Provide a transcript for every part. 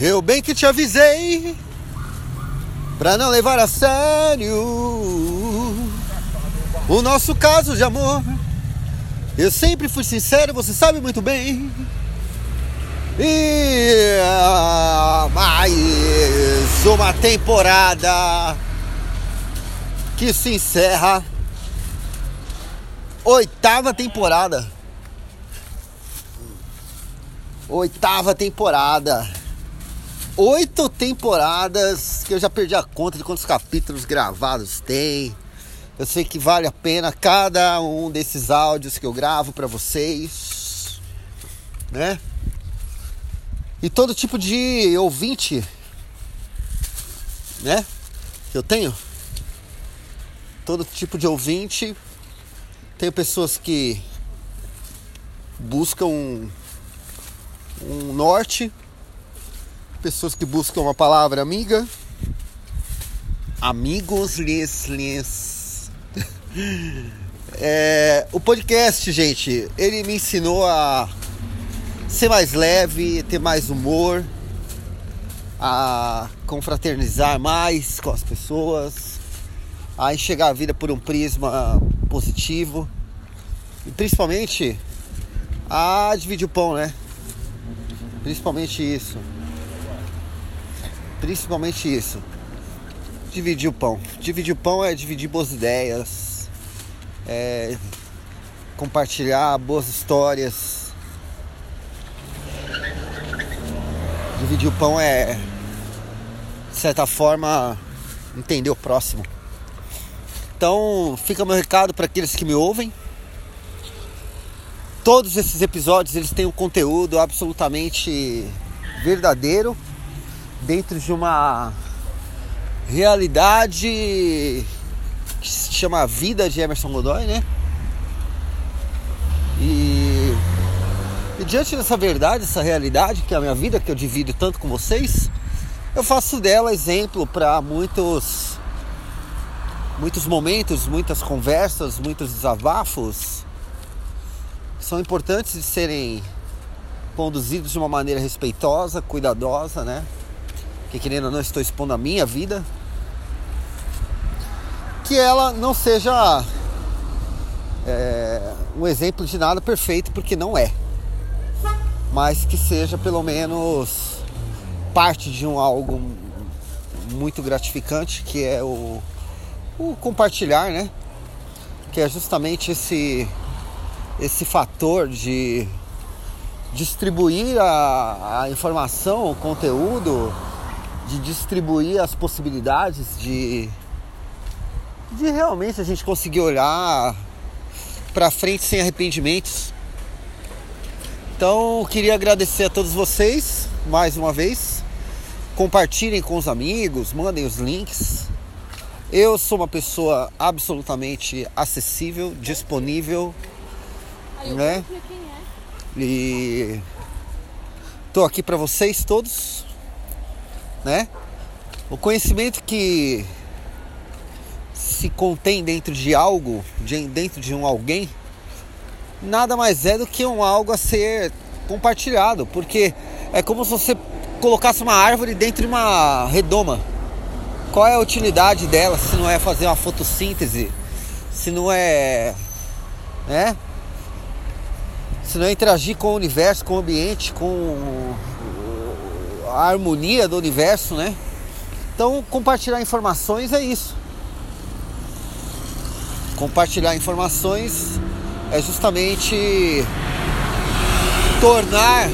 Eu bem que te avisei pra não levar a sério o nosso caso de amor. Eu sempre fui sincero, você sabe muito bem. E ah, mais uma temporada que se encerra. Oitava temporada. Oitava temporada. Oito temporadas que eu já perdi a conta de quantos capítulos gravados tem. Eu sei que vale a pena cada um desses áudios que eu gravo para vocês, né? E todo tipo de ouvinte, né? Que eu tenho. Todo tipo de ouvinte. Tenho pessoas que buscam um, um norte, pessoas que buscam uma palavra amiga, amigos lhes lhes é, o podcast, gente, ele me ensinou a ser mais leve, ter mais humor, a confraternizar mais com as pessoas, a enxergar a vida por um prisma positivo e principalmente a dividir o pão, né? Principalmente isso. Principalmente isso. Dividir o pão. Dividir o pão é dividir boas ideias, é, compartilhar boas histórias. Dividir o pão é, de certa forma, entender o próximo. Então, fica meu recado para aqueles que me ouvem. Todos esses episódios eles têm um conteúdo absolutamente verdadeiro dentro de uma realidade que se chama Vida de Emerson Godoy, né? E, e diante dessa verdade, essa realidade que é a minha vida, que eu divido tanto com vocês, eu faço dela exemplo para muitos muitos momentos, muitas conversas, muitos desabafos que são importantes de serem conduzidos de uma maneira respeitosa, cuidadosa, né? Que querendo ou não estou expondo a minha vida, que ela não seja é, um exemplo de nada perfeito, porque não é, mas que seja pelo menos parte de um algo muito gratificante, que é o, o compartilhar, né? Que é justamente esse esse fator de distribuir a, a informação, o conteúdo, de distribuir as possibilidades de de realmente a gente conseguir olhar para frente sem arrependimentos. Então, queria agradecer a todos vocês mais uma vez. Compartilhem com os amigos, mandem os links. Eu sou uma pessoa absolutamente acessível, disponível, né? É. E tô aqui para vocês todos, né? O conhecimento que se contém dentro de algo, de, dentro de um alguém, nada mais é do que um algo a ser compartilhado, porque é como se você colocasse uma árvore dentro de uma redoma. Qual é a utilidade dela se não é fazer uma fotossíntese, se não é, né? Se não é interagir com o universo, com o ambiente, com a harmonia do universo, né? Então, compartilhar informações é isso compartilhar informações é justamente tornar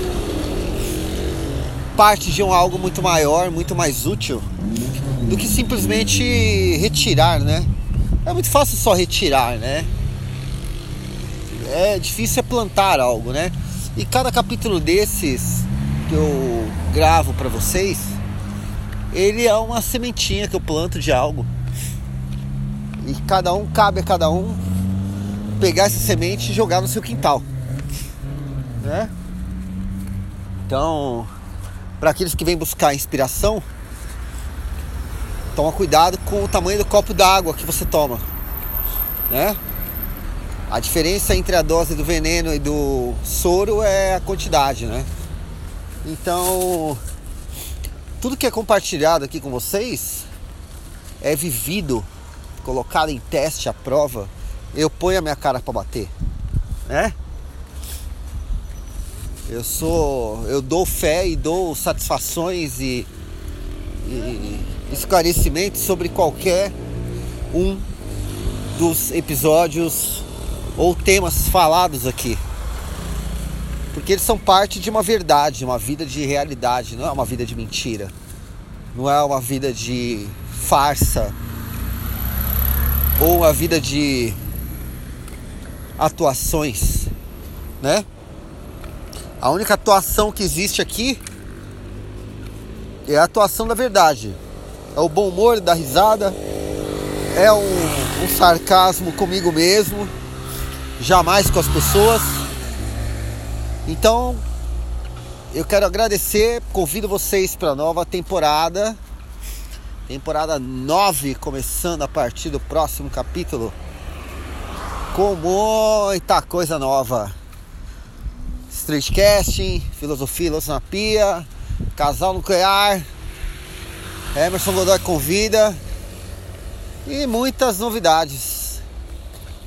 parte de um algo muito maior, muito mais útil do que simplesmente retirar, né? É muito fácil só retirar, né? É difícil é plantar algo, né? E cada capítulo desses que eu gravo para vocês, ele é uma sementinha que eu planto de algo. E cada um cabe a cada um pegar essa semente e jogar no seu quintal. Né? Então, para aqueles que vêm buscar inspiração, toma cuidado com o tamanho do copo d'água que você toma, né? A diferença entre a dose do veneno e do soro é a quantidade, né? Então, tudo que é compartilhado aqui com vocês é vivido, colocado em teste, à prova. Eu ponho a minha cara para bater, né? Eu sou, eu dou fé e dou satisfações e, e esclarecimentos sobre qualquer um dos episódios ou temas falados aqui. Porque eles são parte de uma verdade, uma vida de realidade, não é uma vida de mentira. Não é uma vida de farsa ou uma vida de atuações, né? A única atuação que existe aqui é a atuação da verdade. É o bom humor da risada, é um, um sarcasmo comigo mesmo, jamais com as pessoas. Então, eu quero agradecer, convido vocês para a nova temporada. Temporada 9 começando a partir do próximo capítulo. Com muita coisa nova. Streetcasting, filosofia pia, casal nuclear, Emerson Godoy convida e muitas novidades.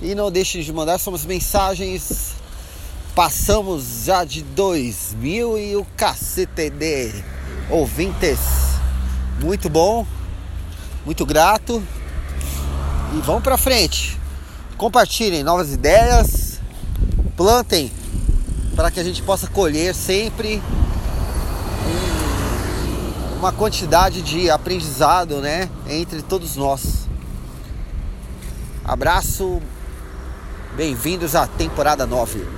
E não deixe de mandar suas mensagens. Passamos já de 2000 e o de ouvintes. Muito bom, muito grato. E vamos para frente. Compartilhem novas ideias, plantem para que a gente possa colher sempre uma quantidade de aprendizado, né, entre todos nós. Abraço, bem-vindos à temporada 9.